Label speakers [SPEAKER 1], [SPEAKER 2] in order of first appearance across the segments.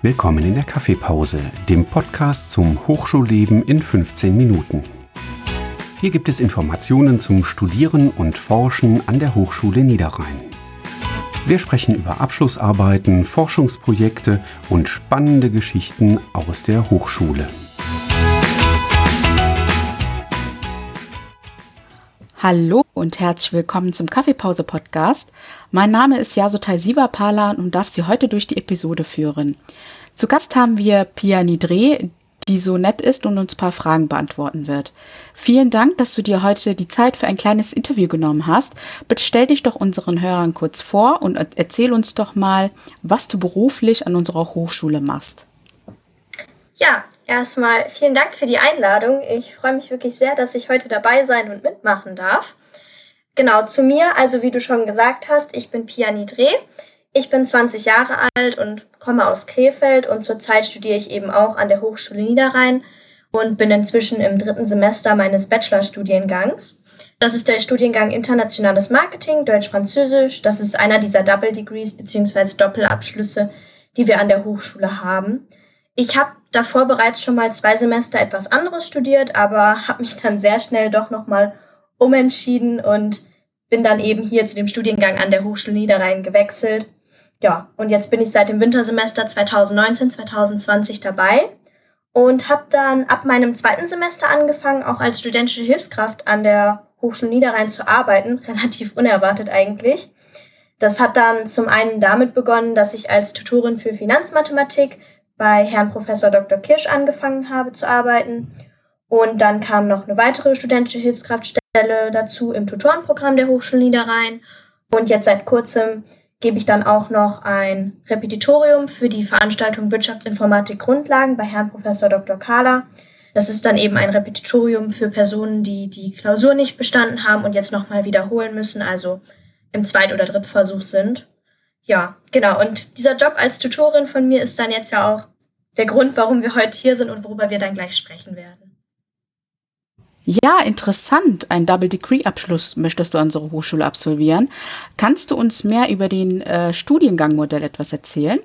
[SPEAKER 1] Willkommen in der Kaffeepause, dem Podcast zum Hochschulleben in 15 Minuten. Hier gibt es Informationen zum Studieren und Forschen an der Hochschule Niederrhein. Wir sprechen über Abschlussarbeiten, Forschungsprojekte und spannende Geschichten aus der Hochschule.
[SPEAKER 2] Hallo und herzlich willkommen zum Kaffeepause Podcast. Mein Name ist Yasutai Sivapala und darf Sie heute durch die Episode führen. Zu Gast haben wir Pia Nidre, die so nett ist und uns ein paar Fragen beantworten wird. Vielen Dank, dass du dir heute die Zeit für ein kleines Interview genommen hast. Bitte stell dich doch unseren Hörern kurz vor und erzähl uns doch mal, was du beruflich an unserer Hochschule machst.
[SPEAKER 3] Ja, erstmal vielen Dank für die Einladung. Ich freue mich wirklich sehr, dass ich heute dabei sein und mitmachen darf. Genau, zu mir, also wie du schon gesagt hast, ich bin Pia Nidre. Ich bin 20 Jahre alt und komme aus Krefeld und zurzeit studiere ich eben auch an der Hochschule Niederrhein und bin inzwischen im dritten Semester meines Bachelorstudiengangs. Das ist der Studiengang Internationales Marketing, Deutsch-Französisch. Das ist einer dieser Double Degrees bzw. Doppelabschlüsse, die wir an der Hochschule haben. Ich habe davor bereits schon mal zwei Semester etwas anderes studiert, aber habe mich dann sehr schnell doch nochmal umentschieden und bin dann eben hier zu dem Studiengang an der Hochschule Niederrhein gewechselt. Ja, und jetzt bin ich seit dem Wintersemester 2019, 2020 dabei und habe dann ab meinem zweiten Semester angefangen, auch als studentische Hilfskraft an der Hochschule Niederrhein zu arbeiten, relativ unerwartet eigentlich. Das hat dann zum einen damit begonnen, dass ich als Tutorin für Finanzmathematik bei Herrn Professor Dr. Kirsch angefangen habe zu arbeiten. Und dann kam noch eine weitere studentische Hilfskraftstelle dazu im Tutorenprogramm der Hochschule Niederrhein. Und jetzt seit kurzem gebe ich dann auch noch ein Repetitorium für die Veranstaltung Wirtschaftsinformatik Grundlagen bei Herrn Professor Dr. Kahler. Das ist dann eben ein Repetitorium für Personen, die die Klausur nicht bestanden haben und jetzt nochmal wiederholen müssen, also im Zweit- oder Drittversuch sind ja, genau. Und dieser Job als Tutorin von mir ist dann jetzt ja auch der Grund, warum wir heute hier sind und worüber wir dann gleich sprechen werden.
[SPEAKER 2] Ja, interessant. Ein Double Degree Abschluss möchtest du an unserer Hochschule absolvieren. Kannst du uns mehr über den äh, Studiengangmodell etwas erzählen?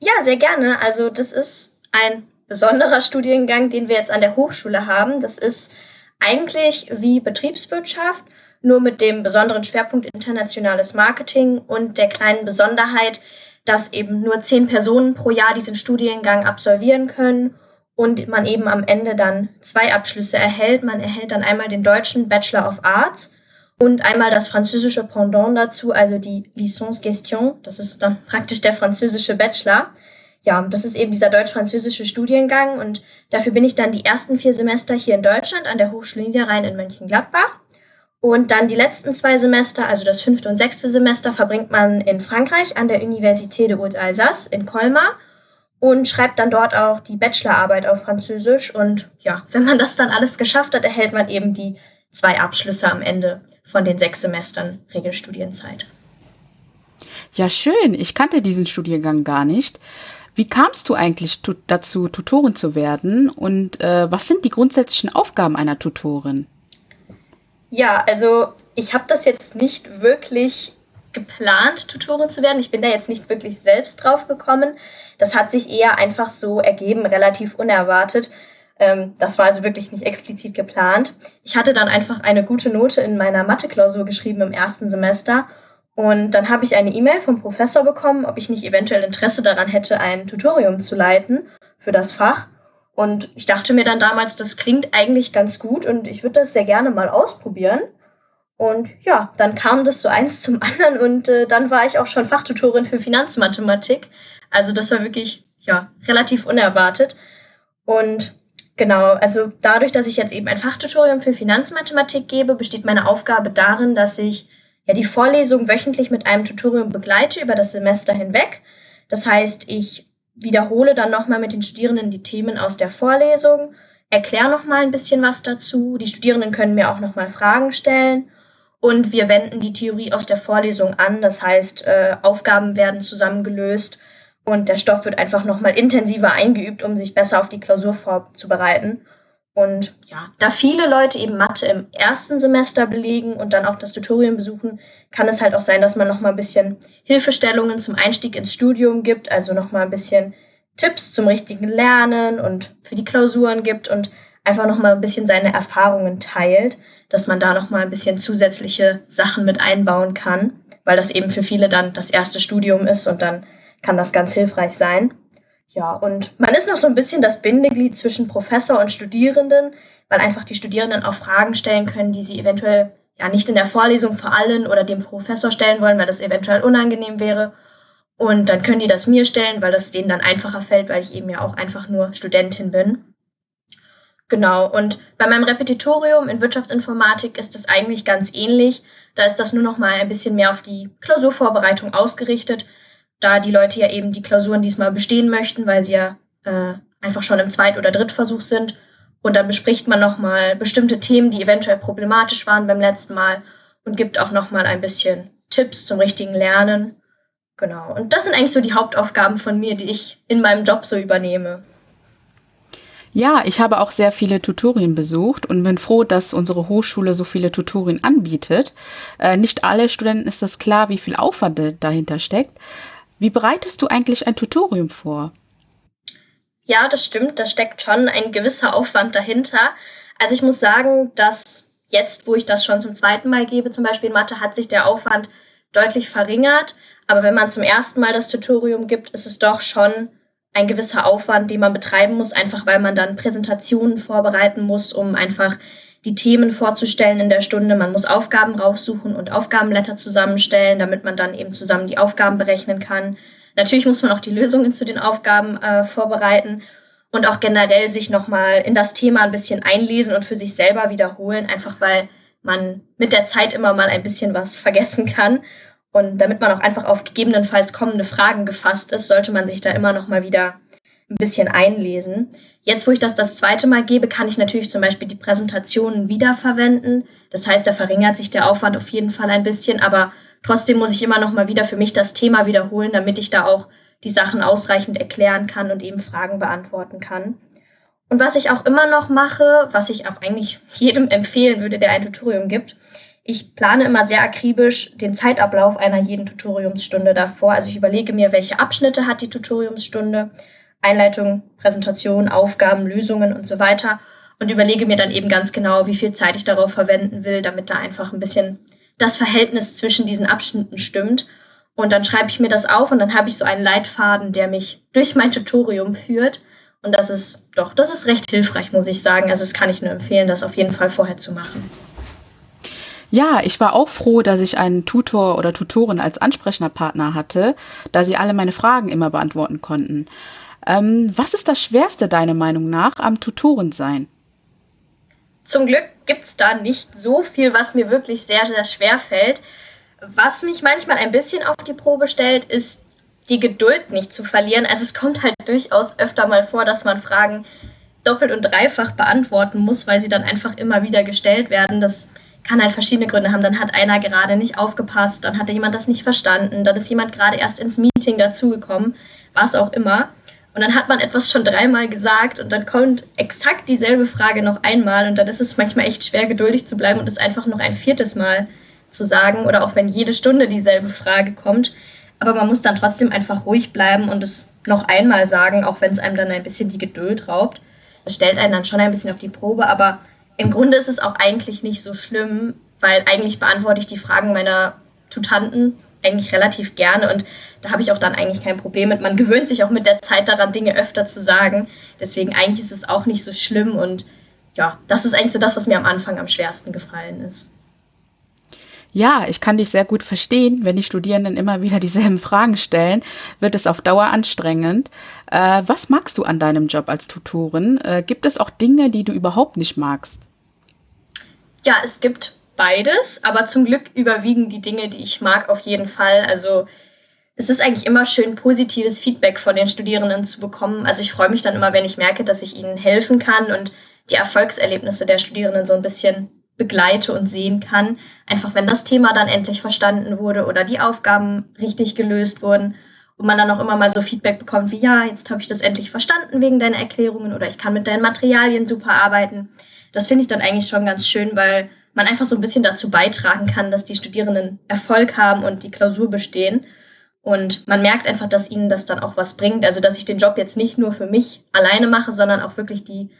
[SPEAKER 3] Ja, sehr gerne. Also das ist ein besonderer Studiengang, den wir jetzt an der Hochschule haben. Das ist eigentlich wie Betriebswirtschaft, nur mit dem besonderen Schwerpunkt internationales Marketing und der kleinen Besonderheit, dass eben nur zehn Personen pro Jahr diesen Studiengang absolvieren können und man eben am Ende dann zwei Abschlüsse erhält. Man erhält dann einmal den deutschen Bachelor of Arts und einmal das französische Pendant dazu, also die Licence Gestion. Das ist dann praktisch der französische Bachelor. Ja, das ist eben dieser deutsch-französische Studiengang und dafür bin ich dann die ersten vier Semester hier in Deutschland an der Hochschule Niederrhein in Mönchengladbach und dann die letzten zwei Semester, also das fünfte und sechste Semester, verbringt man in Frankreich an der Université de Haute-Alsace in Colmar und schreibt dann dort auch die Bachelorarbeit auf Französisch. Und ja, wenn man das dann alles geschafft hat, erhält man eben die zwei Abschlüsse am Ende von den sechs Semestern Regelstudienzeit.
[SPEAKER 2] Ja, schön. Ich kannte diesen Studiengang gar nicht. Wie kamst du eigentlich dazu, Tutorin zu werden? Und äh, was sind die grundsätzlichen Aufgaben einer Tutorin?
[SPEAKER 3] Ja, also ich habe das jetzt nicht wirklich geplant, Tutorin zu werden. Ich bin da jetzt nicht wirklich selbst drauf gekommen. Das hat sich eher einfach so ergeben, relativ unerwartet. Ähm, das war also wirklich nicht explizit geplant. Ich hatte dann einfach eine gute Note in meiner Mathe-Klausur geschrieben im ersten Semester. Und dann habe ich eine E-Mail vom Professor bekommen, ob ich nicht eventuell Interesse daran hätte, ein Tutorium zu leiten für das Fach. Und ich dachte mir dann damals, das klingt eigentlich ganz gut und ich würde das sehr gerne mal ausprobieren. Und ja, dann kam das so eins zum anderen und äh, dann war ich auch schon Fachtutorin für Finanzmathematik. Also das war wirklich, ja, relativ unerwartet. Und genau, also dadurch, dass ich jetzt eben ein Fachtutorium für Finanzmathematik gebe, besteht meine Aufgabe darin, dass ich ja die Vorlesung wöchentlich mit einem Tutorium begleite über das Semester hinweg. Das heißt, ich wiederhole dann nochmal mit den Studierenden die Themen aus der Vorlesung, erkläre nochmal ein bisschen was dazu. Die Studierenden können mir auch nochmal Fragen stellen und wir wenden die Theorie aus der Vorlesung an. Das heißt, äh, Aufgaben werden zusammengelöst und der Stoff wird einfach nochmal intensiver eingeübt, um sich besser auf die Klausur vorzubereiten. Und ja, da viele Leute eben Mathe im ersten Semester belegen und dann auch das Tutorium besuchen, kann es halt auch sein, dass man noch mal ein bisschen Hilfestellungen zum Einstieg ins Studium gibt, also noch mal ein bisschen Tipps zum richtigen Lernen und für die Klausuren gibt und einfach noch mal ein bisschen seine Erfahrungen teilt, dass man da noch mal ein bisschen zusätzliche Sachen mit einbauen kann, weil das eben für viele dann das erste Studium ist und dann kann das ganz hilfreich sein. Ja, und man ist noch so ein bisschen das Bindeglied zwischen Professor und Studierenden, weil einfach die Studierenden auch Fragen stellen können, die sie eventuell ja nicht in der Vorlesung vor allen oder dem Professor stellen wollen, weil das eventuell unangenehm wäre. Und dann können die das mir stellen, weil das denen dann einfacher fällt, weil ich eben ja auch einfach nur Studentin bin. Genau, und bei meinem Repetitorium in Wirtschaftsinformatik ist es eigentlich ganz ähnlich. Da ist das nur noch mal ein bisschen mehr auf die Klausurvorbereitung ausgerichtet da die Leute ja eben die Klausuren diesmal bestehen möchten, weil sie ja äh, einfach schon im Zweit- oder Drittversuch sind. Und dann bespricht man nochmal bestimmte Themen, die eventuell problematisch waren beim letzten Mal und gibt auch nochmal ein bisschen Tipps zum richtigen Lernen. Genau. Und das sind eigentlich so die Hauptaufgaben von mir, die ich in meinem Job so übernehme.
[SPEAKER 2] Ja, ich habe auch sehr viele Tutorien besucht und bin froh, dass unsere Hochschule so viele Tutorien anbietet. Äh, nicht alle Studenten ist das klar, wie viel Aufwand dahinter steckt. Wie bereitest du eigentlich ein Tutorium vor?
[SPEAKER 3] Ja, das stimmt. Da steckt schon ein gewisser Aufwand dahinter. Also ich muss sagen, dass jetzt, wo ich das schon zum zweiten Mal gebe, zum Beispiel in Mathe, hat sich der Aufwand deutlich verringert. Aber wenn man zum ersten Mal das Tutorium gibt, ist es doch schon ein gewisser Aufwand, den man betreiben muss, einfach weil man dann Präsentationen vorbereiten muss, um einfach die Themen vorzustellen in der Stunde. Man muss Aufgaben raussuchen und Aufgabenblätter zusammenstellen, damit man dann eben zusammen die Aufgaben berechnen kann. Natürlich muss man auch die Lösungen zu den Aufgaben äh, vorbereiten und auch generell sich nochmal in das Thema ein bisschen einlesen und für sich selber wiederholen, einfach weil man mit der Zeit immer mal ein bisschen was vergessen kann. Und damit man auch einfach auf gegebenenfalls kommende Fragen gefasst ist, sollte man sich da immer noch mal wieder ein bisschen einlesen. Jetzt, wo ich das das zweite Mal gebe, kann ich natürlich zum Beispiel die Präsentationen wiederverwenden. Das heißt, da verringert sich der Aufwand auf jeden Fall ein bisschen, aber trotzdem muss ich immer noch mal wieder für mich das Thema wiederholen, damit ich da auch die Sachen ausreichend erklären kann und eben Fragen beantworten kann. Und was ich auch immer noch mache, was ich auch eigentlich jedem empfehlen würde, der ein Tutorium gibt, ich plane immer sehr akribisch den Zeitablauf einer jeden Tutoriumsstunde davor. Also ich überlege mir, welche Abschnitte hat die Tutoriumsstunde, Einleitung, Präsentation, Aufgaben, Lösungen und so weiter und überlege mir dann eben ganz genau, wie viel Zeit ich darauf verwenden will, damit da einfach ein bisschen das Verhältnis zwischen diesen Abschnitten stimmt. Und dann schreibe ich mir das auf und dann habe ich so einen Leitfaden, der mich durch mein Tutorium führt. Und das ist doch, das ist recht hilfreich, muss ich sagen. Also das kann ich nur empfehlen, das auf jeden Fall vorher zu machen.
[SPEAKER 2] Ja, ich war auch froh, dass ich einen Tutor oder Tutorin als Ansprechpartner hatte, da sie alle meine Fragen immer beantworten konnten. Ähm, was ist das Schwerste deiner Meinung nach am Tutorensein?
[SPEAKER 3] Zum Glück gibt es da nicht so viel, was mir wirklich sehr, sehr schwer fällt. Was mich manchmal ein bisschen auf die Probe stellt, ist die Geduld nicht zu verlieren. Also es kommt halt durchaus öfter mal vor, dass man Fragen doppelt und dreifach beantworten muss, weil sie dann einfach immer wieder gestellt werden. Das kann halt verschiedene Gründe haben. Dann hat einer gerade nicht aufgepasst, dann hat jemand das nicht verstanden, dann ist jemand gerade erst ins Meeting dazugekommen, was auch immer. Und dann hat man etwas schon dreimal gesagt und dann kommt exakt dieselbe Frage noch einmal und dann ist es manchmal echt schwer, geduldig zu bleiben und es einfach noch ein viertes Mal zu sagen oder auch wenn jede Stunde dieselbe Frage kommt. Aber man muss dann trotzdem einfach ruhig bleiben und es noch einmal sagen, auch wenn es einem dann ein bisschen die Geduld raubt. Das stellt einen dann schon ein bisschen auf die Probe, aber im Grunde ist es auch eigentlich nicht so schlimm, weil eigentlich beantworte ich die Fragen meiner Tutanten eigentlich relativ gerne und da habe ich auch dann eigentlich kein Problem mit. Man gewöhnt sich auch mit der Zeit daran, Dinge öfter zu sagen. Deswegen eigentlich ist es auch nicht so schlimm und ja, das ist eigentlich so das, was mir am Anfang am schwersten gefallen ist.
[SPEAKER 2] Ja, ich kann dich sehr gut verstehen. Wenn die Studierenden immer wieder dieselben Fragen stellen, wird es auf Dauer anstrengend. Äh, was magst du an deinem Job als Tutorin? Äh, gibt es auch Dinge, die du überhaupt nicht magst?
[SPEAKER 3] Ja, es gibt beides, aber zum Glück überwiegen die Dinge, die ich mag, auf jeden Fall. Also es ist eigentlich immer schön, positives Feedback von den Studierenden zu bekommen. Also ich freue mich dann immer, wenn ich merke, dass ich ihnen helfen kann und die Erfolgserlebnisse der Studierenden so ein bisschen begleite und sehen kann. Einfach wenn das Thema dann endlich verstanden wurde oder die Aufgaben richtig gelöst wurden. und man dann auch immer mal so Feedback bekommt wie, ja, jetzt habe ich das endlich verstanden wegen deiner Erklärungen oder ich kann mit deinen Materialien super arbeiten. Das finde ich dann eigentlich schon ganz schön, weil man einfach so ein bisschen dazu beitragen kann, dass die Studierenden Erfolg haben und die Klausur bestehen. Und man merkt einfach, dass ihnen das dann auch was bringt. Also, dass ich den Job jetzt nicht nur für mich alleine mache, sondern auch wirklich die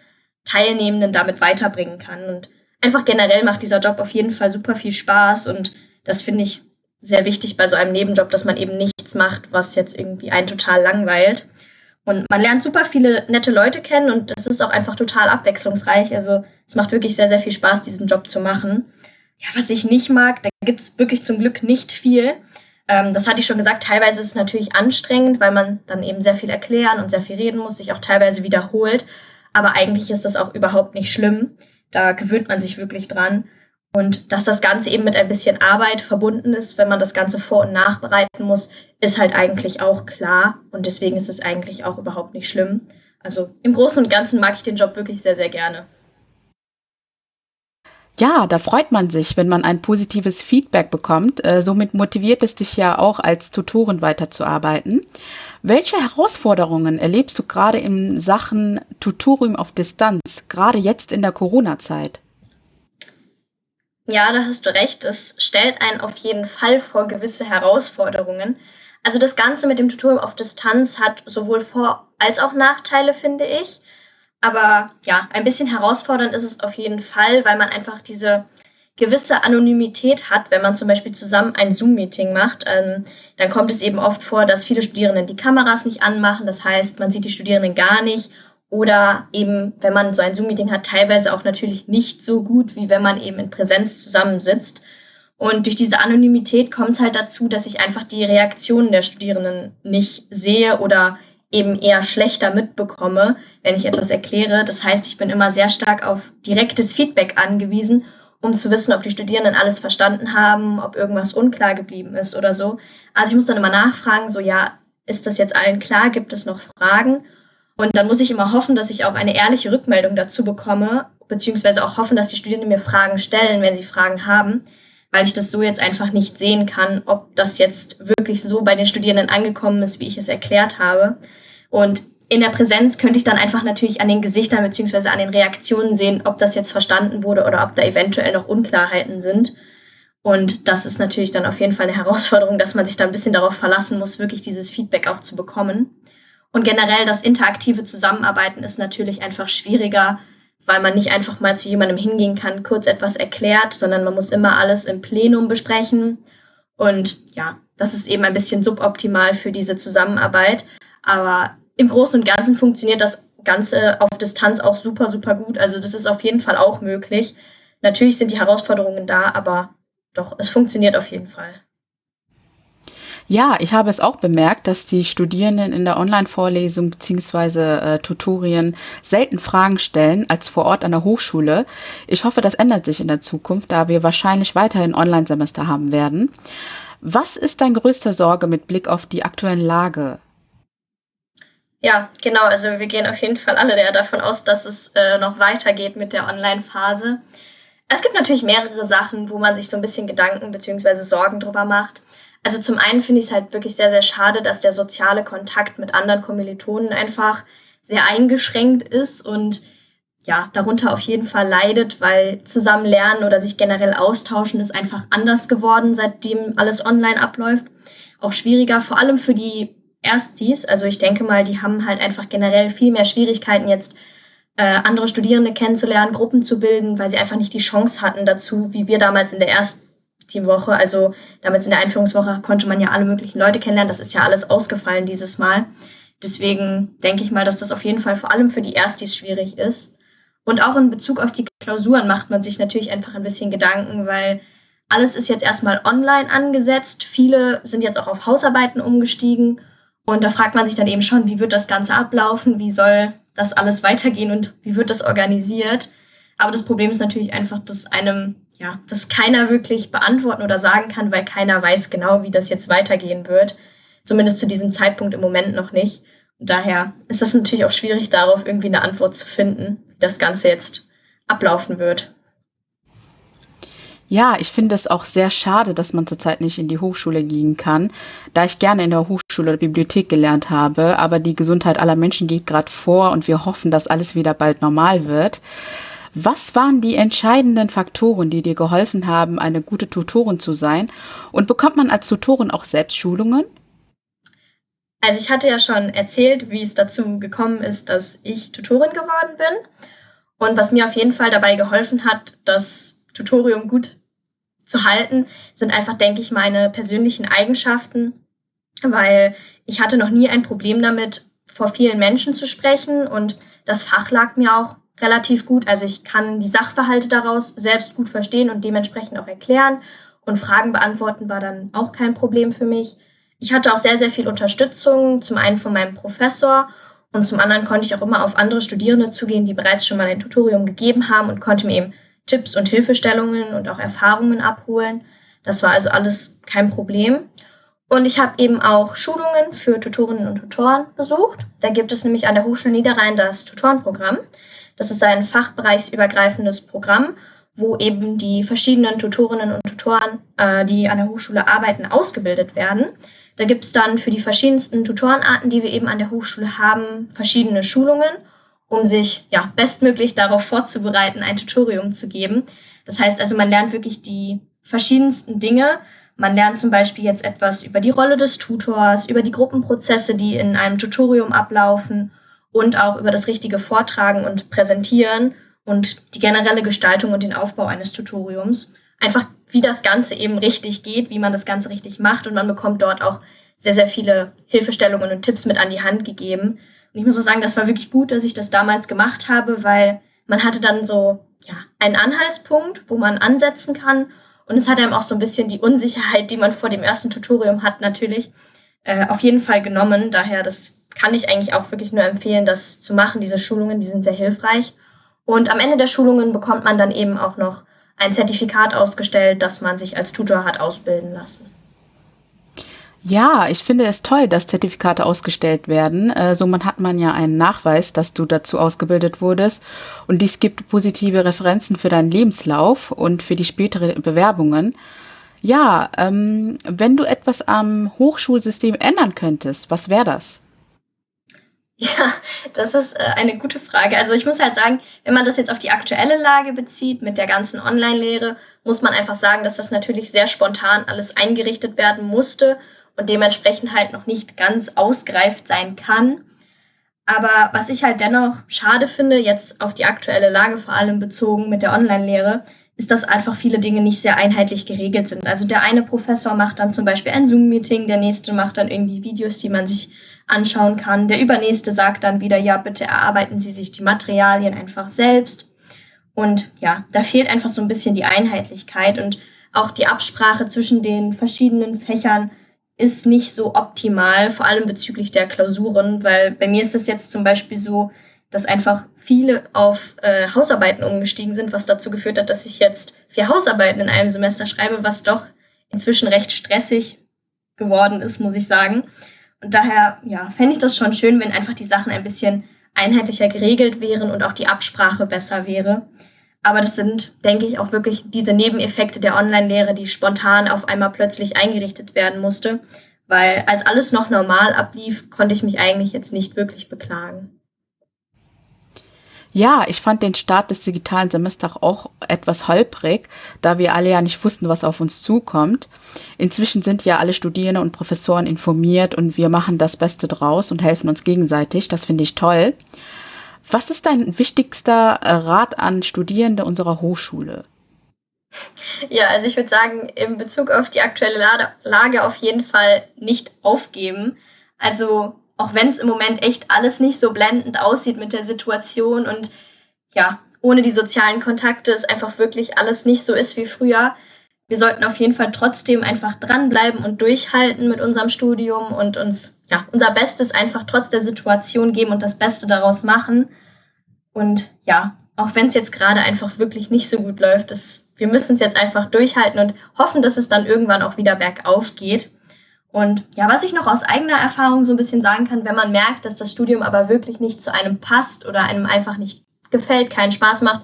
[SPEAKER 3] Teilnehmenden damit weiterbringen kann. Und einfach generell macht dieser Job auf jeden Fall super viel Spaß. Und das finde ich sehr wichtig bei so einem Nebenjob, dass man eben nichts macht, was jetzt irgendwie einen total langweilt. Und man lernt super viele nette Leute kennen und das ist auch einfach total abwechslungsreich. Also es macht wirklich sehr, sehr viel Spaß, diesen Job zu machen. Ja, was ich nicht mag, da gibt's wirklich zum Glück nicht viel. Ähm, das hatte ich schon gesagt, teilweise ist es natürlich anstrengend, weil man dann eben sehr viel erklären und sehr viel reden muss, sich auch teilweise wiederholt. Aber eigentlich ist das auch überhaupt nicht schlimm. Da gewöhnt man sich wirklich dran. Und dass das Ganze eben mit ein bisschen Arbeit verbunden ist, wenn man das Ganze vor- und nachbereiten muss, ist halt eigentlich auch klar. Und deswegen ist es eigentlich auch überhaupt nicht schlimm. Also im Großen und Ganzen mag ich den Job wirklich sehr, sehr gerne.
[SPEAKER 2] Ja, da freut man sich, wenn man ein positives Feedback bekommt. Äh, somit motiviert es dich ja auch als Tutorin weiterzuarbeiten. Welche Herausforderungen erlebst du gerade in Sachen Tutorium auf Distanz, gerade jetzt in der Corona-Zeit?
[SPEAKER 3] Ja, da hast du recht. Es stellt einen auf jeden Fall vor gewisse Herausforderungen. Also das Ganze mit dem Tutorium auf Distanz hat sowohl Vor- als auch Nachteile, finde ich. Aber ja, ein bisschen herausfordernd ist es auf jeden Fall, weil man einfach diese gewisse Anonymität hat, wenn man zum Beispiel zusammen ein Zoom-Meeting macht, ähm, dann kommt es eben oft vor, dass viele Studierenden die Kameras nicht anmachen. Das heißt, man sieht die Studierenden gar nicht. Oder eben, wenn man so ein Zoom-Meeting hat, teilweise auch natürlich nicht so gut, wie wenn man eben in Präsenz zusammensitzt. Und durch diese Anonymität kommt es halt dazu, dass ich einfach die Reaktionen der Studierenden nicht sehe oder eben eher schlechter mitbekomme, wenn ich etwas erkläre. Das heißt, ich bin immer sehr stark auf direktes Feedback angewiesen, um zu wissen, ob die Studierenden alles verstanden haben, ob irgendwas unklar geblieben ist oder so. Also ich muss dann immer nachfragen, so ja, ist das jetzt allen klar? Gibt es noch Fragen? Und dann muss ich immer hoffen, dass ich auch eine ehrliche Rückmeldung dazu bekomme, beziehungsweise auch hoffen, dass die Studierenden mir Fragen stellen, wenn sie Fragen haben, weil ich das so jetzt einfach nicht sehen kann, ob das jetzt wirklich so bei den Studierenden angekommen ist, wie ich es erklärt habe. Und in der Präsenz könnte ich dann einfach natürlich an den Gesichtern beziehungsweise an den Reaktionen sehen, ob das jetzt verstanden wurde oder ob da eventuell noch Unklarheiten sind. Und das ist natürlich dann auf jeden Fall eine Herausforderung, dass man sich da ein bisschen darauf verlassen muss, wirklich dieses Feedback auch zu bekommen. Und generell das interaktive Zusammenarbeiten ist natürlich einfach schwieriger, weil man nicht einfach mal zu jemandem hingehen kann, kurz etwas erklärt, sondern man muss immer alles im Plenum besprechen. Und ja, das ist eben ein bisschen suboptimal für diese Zusammenarbeit. Aber im Großen und Ganzen funktioniert das Ganze auf Distanz auch super, super gut. Also das ist auf jeden Fall auch möglich. Natürlich sind die Herausforderungen da, aber doch, es funktioniert auf jeden Fall.
[SPEAKER 2] Ja, ich habe es auch bemerkt, dass die Studierenden in der Online-Vorlesung bzw. Äh, Tutorien selten Fragen stellen als vor Ort an der Hochschule. Ich hoffe, das ändert sich in der Zukunft, da wir wahrscheinlich weiterhin Online-Semester haben werden. Was ist dein größter Sorge mit Blick auf die aktuelle Lage?
[SPEAKER 3] Ja, genau. Also wir gehen auf jeden Fall alle davon aus, dass es äh, noch weitergeht mit der Online-Phase. Es gibt natürlich mehrere Sachen, wo man sich so ein bisschen Gedanken bzw. Sorgen drüber macht. Also zum einen finde ich es halt wirklich sehr, sehr schade, dass der soziale Kontakt mit anderen Kommilitonen einfach sehr eingeschränkt ist und ja, darunter auf jeden Fall leidet, weil zusammen lernen oder sich generell austauschen ist einfach anders geworden, seitdem alles online abläuft. Auch schwieriger, vor allem für die Erstis. Also ich denke mal, die haben halt einfach generell viel mehr Schwierigkeiten jetzt äh, andere Studierende kennenzulernen, Gruppen zu bilden, weil sie einfach nicht die Chance hatten dazu, wie wir damals in der ersten Woche, also damals in der Einführungswoche konnte man ja alle möglichen Leute kennenlernen. Das ist ja alles ausgefallen dieses Mal. Deswegen denke ich mal, dass das auf jeden Fall vor allem für die Erstis schwierig ist. Und auch in Bezug auf die Klausuren macht man sich natürlich einfach ein bisschen Gedanken, weil alles ist jetzt erstmal online angesetzt. Viele sind jetzt auch auf Hausarbeiten umgestiegen. Und da fragt man sich dann eben schon, wie wird das Ganze ablaufen? Wie soll das alles weitergehen und wie wird das organisiert? Aber das Problem ist natürlich einfach, dass einem, ja, dass keiner wirklich beantworten oder sagen kann, weil keiner weiß genau, wie das jetzt weitergehen wird. Zumindest zu diesem Zeitpunkt im Moment noch nicht. Und daher ist das natürlich auch schwierig, darauf irgendwie eine Antwort zu finden, wie das Ganze jetzt ablaufen wird.
[SPEAKER 2] Ja, ich finde es auch sehr schade, dass man zurzeit nicht in die Hochschule gehen kann, da ich gerne in der Hochschule oder Bibliothek gelernt habe, aber die Gesundheit aller Menschen geht gerade vor und wir hoffen, dass alles wieder bald normal wird. Was waren die entscheidenden Faktoren, die dir geholfen haben, eine gute Tutorin zu sein? Und bekommt man als Tutorin auch selbst Schulungen?
[SPEAKER 3] Also ich hatte ja schon erzählt, wie es dazu gekommen ist, dass ich Tutorin geworden bin. Und was mir auf jeden Fall dabei geholfen hat, das Tutorium gut zu halten, sind einfach, denke ich, meine persönlichen Eigenschaften, weil ich hatte noch nie ein Problem damit, vor vielen Menschen zu sprechen und das Fach lag mir auch relativ gut. Also ich kann die Sachverhalte daraus selbst gut verstehen und dementsprechend auch erklären. Und Fragen beantworten war dann auch kein Problem für mich. Ich hatte auch sehr, sehr viel Unterstützung, zum einen von meinem Professor und zum anderen konnte ich auch immer auf andere Studierende zugehen, die bereits schon mal ein Tutorium gegeben haben und konnte mir eben Tipps und Hilfestellungen und auch Erfahrungen abholen. Das war also alles kein Problem. Und ich habe eben auch Schulungen für Tutorinnen und Tutoren besucht. Da gibt es nämlich an der Hochschule Niederrhein das Tutorenprogramm. Das ist ein fachbereichsübergreifendes Programm, wo eben die verschiedenen Tutorinnen und Tutoren, äh, die an der Hochschule arbeiten, ausgebildet werden. Da gibt es dann für die verschiedensten Tutorenarten, die wir eben an der Hochschule haben, verschiedene Schulungen, um sich ja bestmöglich darauf vorzubereiten, ein Tutorium zu geben. Das heißt also, man lernt wirklich die verschiedensten Dinge. Man lernt zum Beispiel jetzt etwas über die Rolle des Tutors, über die Gruppenprozesse, die in einem Tutorium ablaufen und auch über das richtige Vortragen und Präsentieren und die generelle Gestaltung und den Aufbau eines Tutoriums. Einfach, wie das Ganze eben richtig geht, wie man das Ganze richtig macht und man bekommt dort auch sehr, sehr viele Hilfestellungen und Tipps mit an die Hand gegeben. Und ich muss auch sagen, das war wirklich gut, dass ich das damals gemacht habe, weil man hatte dann so ja, einen Anhaltspunkt, wo man ansetzen kann. Und es hat einem auch so ein bisschen die Unsicherheit, die man vor dem ersten Tutorium hat, natürlich äh, auf jeden Fall genommen. Daher, das kann ich eigentlich auch wirklich nur empfehlen, das zu machen. Diese Schulungen, die sind sehr hilfreich. Und am Ende der Schulungen bekommt man dann eben auch noch ein Zertifikat ausgestellt, dass man sich als Tutor hat ausbilden lassen.
[SPEAKER 2] Ja, ich finde es toll, dass Zertifikate ausgestellt werden. Äh, somit hat man ja einen Nachweis, dass du dazu ausgebildet wurdest. Und dies gibt positive Referenzen für deinen Lebenslauf und für die späteren Bewerbungen. Ja, ähm, wenn du etwas am Hochschulsystem ändern könntest, was wäre das?
[SPEAKER 3] Ja, das ist äh, eine gute Frage. Also ich muss halt sagen, wenn man das jetzt auf die aktuelle Lage bezieht mit der ganzen Online-Lehre, muss man einfach sagen, dass das natürlich sehr spontan alles eingerichtet werden musste und dementsprechend halt noch nicht ganz ausgereift sein kann. Aber was ich halt dennoch schade finde, jetzt auf die aktuelle Lage vor allem bezogen mit der Online-Lehre, ist, dass einfach viele Dinge nicht sehr einheitlich geregelt sind. Also der eine Professor macht dann zum Beispiel ein Zoom-Meeting, der nächste macht dann irgendwie Videos, die man sich anschauen kann. Der übernächste sagt dann wieder, ja, bitte erarbeiten Sie sich die Materialien einfach selbst. Und ja, da fehlt einfach so ein bisschen die Einheitlichkeit und auch die Absprache zwischen den verschiedenen Fächern ist nicht so optimal, vor allem bezüglich der Klausuren, weil bei mir ist es jetzt zum Beispiel so, dass einfach viele auf äh, Hausarbeiten umgestiegen sind, was dazu geführt hat, dass ich jetzt vier Hausarbeiten in einem Semester schreibe, was doch inzwischen recht stressig geworden ist, muss ich sagen. Und daher, ja, fände ich das schon schön, wenn einfach die Sachen ein bisschen einheitlicher geregelt wären und auch die Absprache besser wäre. Aber das sind, denke ich, auch wirklich diese Nebeneffekte der Online-Lehre, die spontan auf einmal plötzlich eingerichtet werden musste. Weil als alles noch normal ablief, konnte ich mich eigentlich jetzt nicht wirklich beklagen.
[SPEAKER 2] Ja, ich fand den Start des digitalen Semesters auch etwas holprig, da wir alle ja nicht wussten, was auf uns zukommt. Inzwischen sind ja alle Studierende und Professoren informiert und wir machen das Beste draus und helfen uns gegenseitig. Das finde ich toll. Was ist dein wichtigster Rat an Studierende unserer Hochschule?
[SPEAKER 3] Ja, also ich würde sagen, in Bezug auf die aktuelle Lage auf jeden Fall nicht aufgeben. Also auch wenn es im Moment echt alles nicht so blendend aussieht mit der Situation und ja, ohne die sozialen Kontakte ist einfach wirklich alles nicht so ist wie früher. Wir sollten auf jeden Fall trotzdem einfach dranbleiben und durchhalten mit unserem Studium und uns ja, unser Bestes einfach trotz der Situation geben und das Beste daraus machen. Und ja, auch wenn es jetzt gerade einfach wirklich nicht so gut läuft, das, wir müssen es jetzt einfach durchhalten und hoffen, dass es dann irgendwann auch wieder bergauf geht. Und ja, was ich noch aus eigener Erfahrung so ein bisschen sagen kann, wenn man merkt, dass das Studium aber wirklich nicht zu einem passt oder einem einfach nicht gefällt, keinen Spaß macht,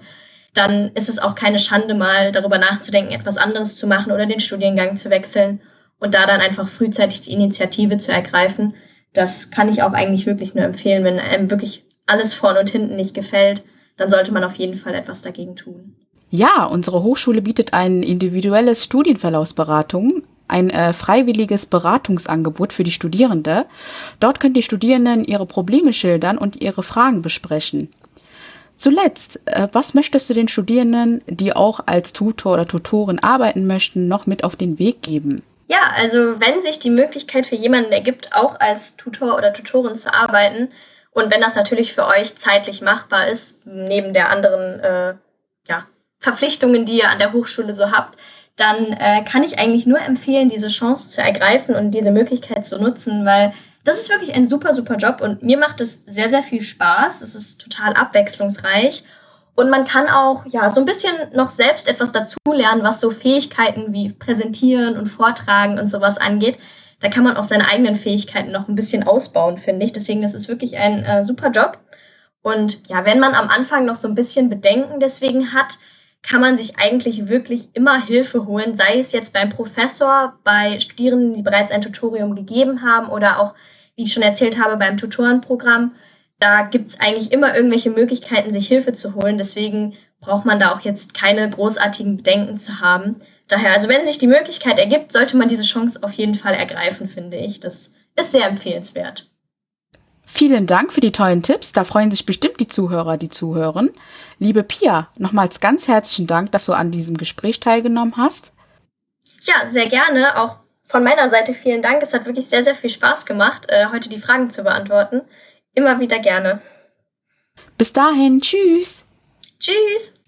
[SPEAKER 3] dann ist es auch keine Schande mal darüber nachzudenken, etwas anderes zu machen oder den Studiengang zu wechseln. und da dann einfach frühzeitig die Initiative zu ergreifen. Das kann ich auch eigentlich wirklich nur empfehlen, wenn einem wirklich alles vorne und hinten nicht gefällt, dann sollte man auf jeden Fall etwas dagegen tun.
[SPEAKER 2] Ja, unsere Hochschule bietet ein individuelles Studienverlaufsberatung, ein äh, freiwilliges Beratungsangebot für die Studierende. Dort können die Studierenden ihre Probleme schildern und ihre Fragen besprechen. Zuletzt, äh, was möchtest du den Studierenden, die auch als Tutor oder Tutorin arbeiten möchten, noch mit auf den Weg geben?
[SPEAKER 3] Ja, also wenn sich die Möglichkeit für jemanden ergibt, auch als Tutor oder Tutorin zu arbeiten, und wenn das natürlich für euch zeitlich machbar ist, neben der anderen äh, ja, Verpflichtungen, die ihr an der Hochschule so habt, dann äh, kann ich eigentlich nur empfehlen, diese Chance zu ergreifen und diese Möglichkeit zu nutzen, weil das ist wirklich ein super, super Job und mir macht es sehr, sehr viel Spaß. Es ist total abwechslungsreich und man kann auch ja so ein bisschen noch selbst etwas dazulernen, was so Fähigkeiten wie Präsentieren und Vortragen und sowas angeht. Da kann man auch seine eigenen Fähigkeiten noch ein bisschen ausbauen, finde ich. Deswegen, das ist wirklich ein äh, super Job. Und ja, wenn man am Anfang noch so ein bisschen Bedenken deswegen hat, kann man sich eigentlich wirklich immer Hilfe holen, sei es jetzt beim Professor, bei Studierenden, die bereits ein Tutorium gegeben haben oder auch, wie ich schon erzählt habe, beim Tutorenprogramm. Da gibt's eigentlich immer irgendwelche Möglichkeiten, sich Hilfe zu holen. Deswegen braucht man da auch jetzt keine großartigen Bedenken zu haben. Daher, also wenn sich die Möglichkeit ergibt, sollte man diese Chance auf jeden Fall ergreifen, finde ich. Das ist sehr empfehlenswert.
[SPEAKER 2] Vielen Dank für die tollen Tipps. Da freuen sich bestimmt die Zuhörer, die zuhören. Liebe Pia, nochmals ganz herzlichen Dank, dass du an diesem Gespräch teilgenommen hast.
[SPEAKER 3] Ja, sehr gerne. Auch von meiner Seite vielen Dank. Es hat wirklich sehr, sehr viel Spaß gemacht, äh, heute die Fragen zu beantworten. Immer wieder gerne.
[SPEAKER 2] Bis dahin, tschüss.
[SPEAKER 3] Tschüss.